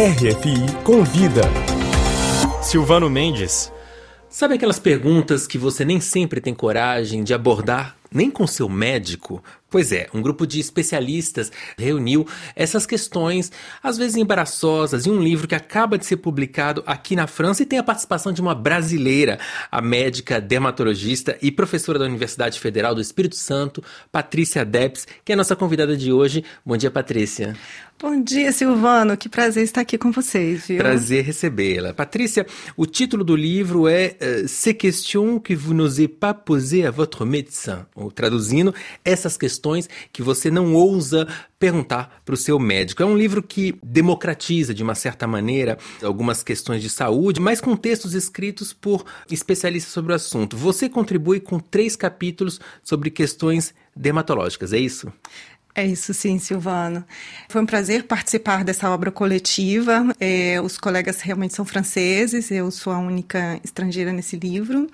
RFI Convida. Silvano Mendes. Sabe aquelas perguntas que você nem sempre tem coragem de abordar nem com seu médico? Pois é, um grupo de especialistas reuniu essas questões, às vezes embaraçosas, em um livro que acaba de ser publicado aqui na França e tem a participação de uma brasileira, a médica dermatologista e professora da Universidade Federal do Espírito Santo, Patrícia Debs, que é a nossa convidada de hoje. Bom dia, Patrícia. Bom dia, Silvano. Que prazer estar aqui com vocês, viu? Prazer recebê-la. Patrícia, o título do livro é Ces questions que vous n'osez pas poser à votre médecin. Ou traduzindo, essas questões que você não ousa perguntar para o seu médico. É um livro que democratiza, de uma certa maneira, algumas questões de saúde, mas com textos escritos por especialistas sobre o assunto. Você contribui com três capítulos sobre questões dermatológicas, é isso? É isso sim, Silvano. Foi um prazer participar dessa obra coletiva. É, os colegas realmente são franceses, eu sou a única estrangeira nesse livro.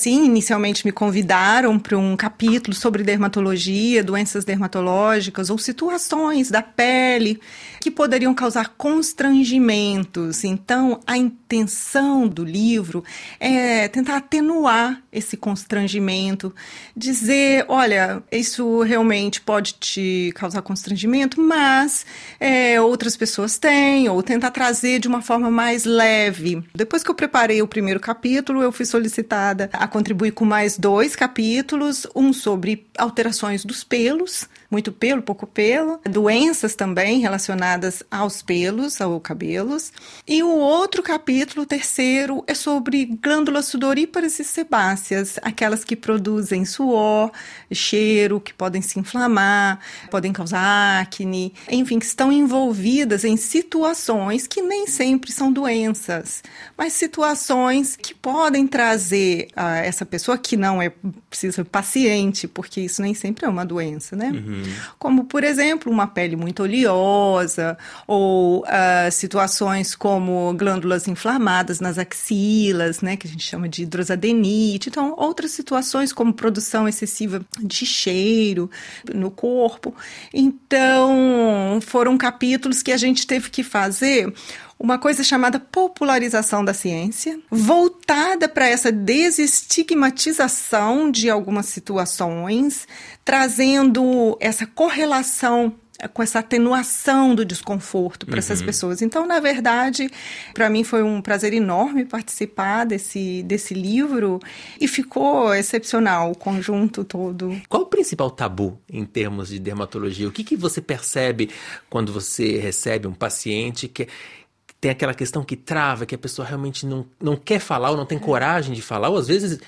Sim, inicialmente me convidaram para um capítulo sobre dermatologia, doenças dermatológicas ou situações da pele que poderiam causar constrangimentos. Então, a intenção do livro é tentar atenuar esse constrangimento, dizer, olha, isso realmente pode te causar constrangimento, mas é, outras pessoas têm, ou tentar trazer de uma forma mais leve. Depois que eu preparei o primeiro capítulo, eu fui solicitada a contribuir com mais dois capítulos, um sobre alterações dos pelos, muito pelo, pouco pelo, doenças também relacionadas aos pelos, aos cabelos. E o outro capítulo, o terceiro, é sobre glândulas sudoríparas e sebáceas, aquelas que produzem suor, cheiro, que podem se inflamar, podem causar acne, enfim, que estão envolvidas em situações que nem sempre são doenças, mas situações que podem trazer a essa pessoa que não é precisa paciente, porque isso nem sempre é uma doença, né? Uhum. Como, por exemplo, uma pele muito oleosa, ou uh, situações como glândulas inflamadas nas axilas, né? Que a gente chama de hidrosadenite. Então, outras situações como produção excessiva de cheiro no corpo. Então, foram capítulos que a gente teve que fazer uma coisa chamada popularização da ciência, voltada para essa desestigmatização de algumas situações, trazendo essa correlação com essa atenuação do desconforto para uhum. essas pessoas. Então, na verdade, para mim foi um prazer enorme participar desse, desse livro e ficou excepcional o conjunto todo. Qual o principal tabu em termos de dermatologia? O que, que você percebe quando você recebe um paciente que tem aquela questão que trava, que a pessoa realmente não, não quer falar ou não tem é. coragem de falar, ou às vezes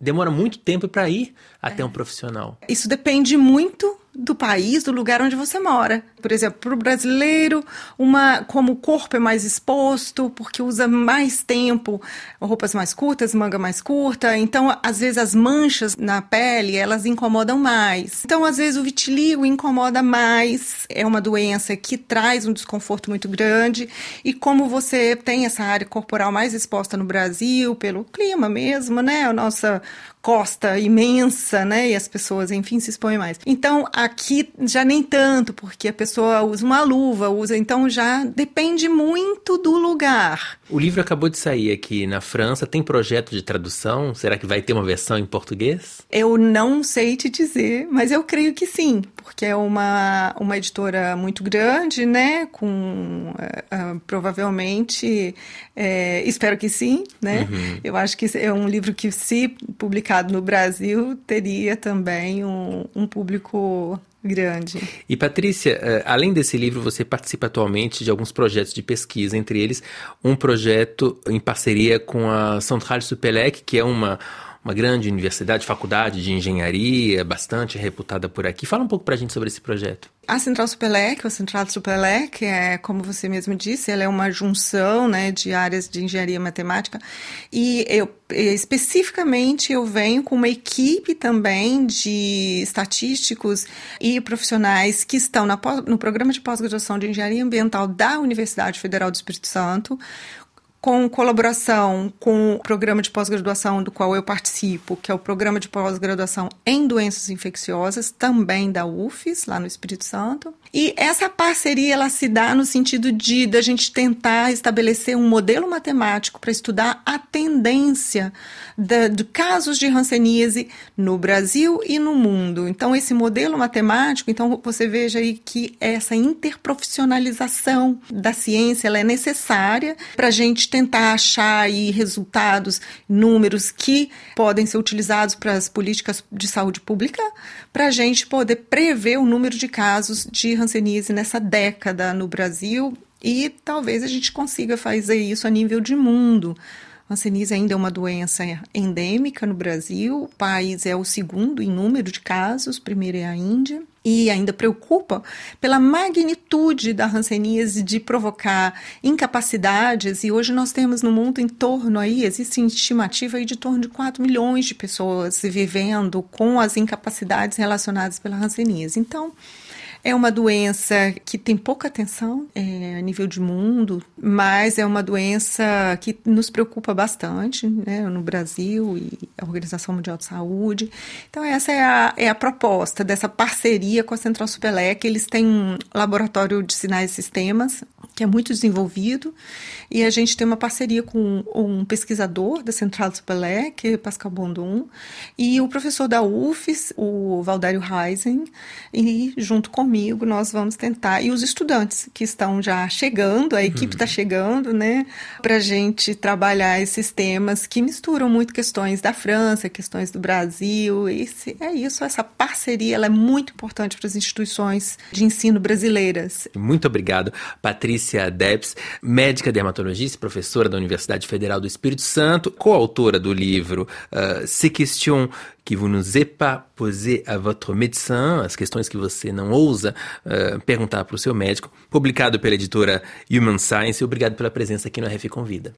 demora muito tempo para ir até é. um profissional. Isso depende muito do país, do lugar onde você mora. Por exemplo, para o brasileiro, uma, como o corpo é mais exposto, porque usa mais tempo, roupas mais curtas, manga mais curta, então às vezes as manchas na pele elas incomodam mais. Então às vezes o vitiligo incomoda mais, é uma doença que traz um desconforto muito grande e como você tem essa área corporal mais exposta no Brasil pelo clima mesmo, né, a nossa costa imensa, né? E as pessoas, enfim, se expõem mais. Então, aqui já nem tanto, porque a pessoa usa uma luva, usa, então já depende muito do lugar. O livro acabou de sair aqui na França, tem projeto de tradução? Será que vai ter uma versão em português? Eu não sei te dizer, mas eu creio que sim, porque é uma, uma editora muito grande, né? Com uh, uh, provavelmente, uh, espero que sim, né? Uhum. Eu acho que é um livro que, se publicado no Brasil, teria também um, um público grande. E Patrícia, além desse livro, você participa atualmente de alguns projetos de pesquisa, entre eles um projeto em parceria com a Centrale Supelec, que é uma uma grande universidade, faculdade de engenharia, bastante reputada por aqui. Fala um pouco para a gente sobre esse projeto. A Central Supelec, a Central Supelec, é, como você mesmo disse, ela é uma junção né, de áreas de engenharia matemática e eu especificamente eu venho com uma equipe também de estatísticos e profissionais que estão na, no programa de pós-graduação de engenharia ambiental da Universidade Federal do Espírito Santo, com colaboração com o programa de pós-graduação do qual eu participo, que é o programa de pós-graduação em doenças infecciosas, também da UFES, lá no Espírito Santo. E essa parceria ela se dá no sentido de da gente tentar estabelecer um modelo matemático para estudar a tendência da, de casos de hanseníase no Brasil e no mundo. Então esse modelo matemático, então você veja aí que essa interprofissionalização da ciência ela é necessária para a gente tentar achar aí resultados, números que podem ser utilizados para as políticas de saúde pública, para a gente poder prever o número de casos de hanseníase nessa década no Brasil. E talvez a gente consiga fazer isso a nível de mundo. Hanseníase ainda é uma doença endêmica no Brasil, o país é o segundo em número de casos, primeiro é a Índia e ainda preocupa pela magnitude da hanseníase de provocar incapacidades e hoje nós temos no mundo em torno aí, existe estimativa aí de torno de 4 milhões de pessoas vivendo com as incapacidades relacionadas pela hanseníase. Então, é uma doença que tem pouca atenção é, a nível de mundo, mas é uma doença que nos preocupa bastante né, no Brasil e a Organização Mundial de Saúde. Então, essa é a, é a proposta dessa parceria com a Central Supelec. Eles têm um laboratório de sinais e sistemas que é muito desenvolvido, e a gente tem uma parceria com um pesquisador da Central Supelec, Pascal Bondon, e o professor da UFES, o Valdário Reisen, e junto com comigo, nós vamos tentar, e os estudantes que estão já chegando, a equipe está uhum. chegando, né, para a gente trabalhar esses temas que misturam muito questões da França, questões do Brasil, e é isso, essa parceria ela é muito importante para as instituições de ensino brasileiras. Muito obrigado, Patrícia Debs, médica dermatologista, professora da Universidade Federal do Espírito Santo, coautora do livro uh, Se Question que vous n'osez pas poser à votre médecin, as questões que você não ousa uh, perguntar para o seu médico, publicado pela editora Human Science. Obrigado pela presença aqui no RF Convida.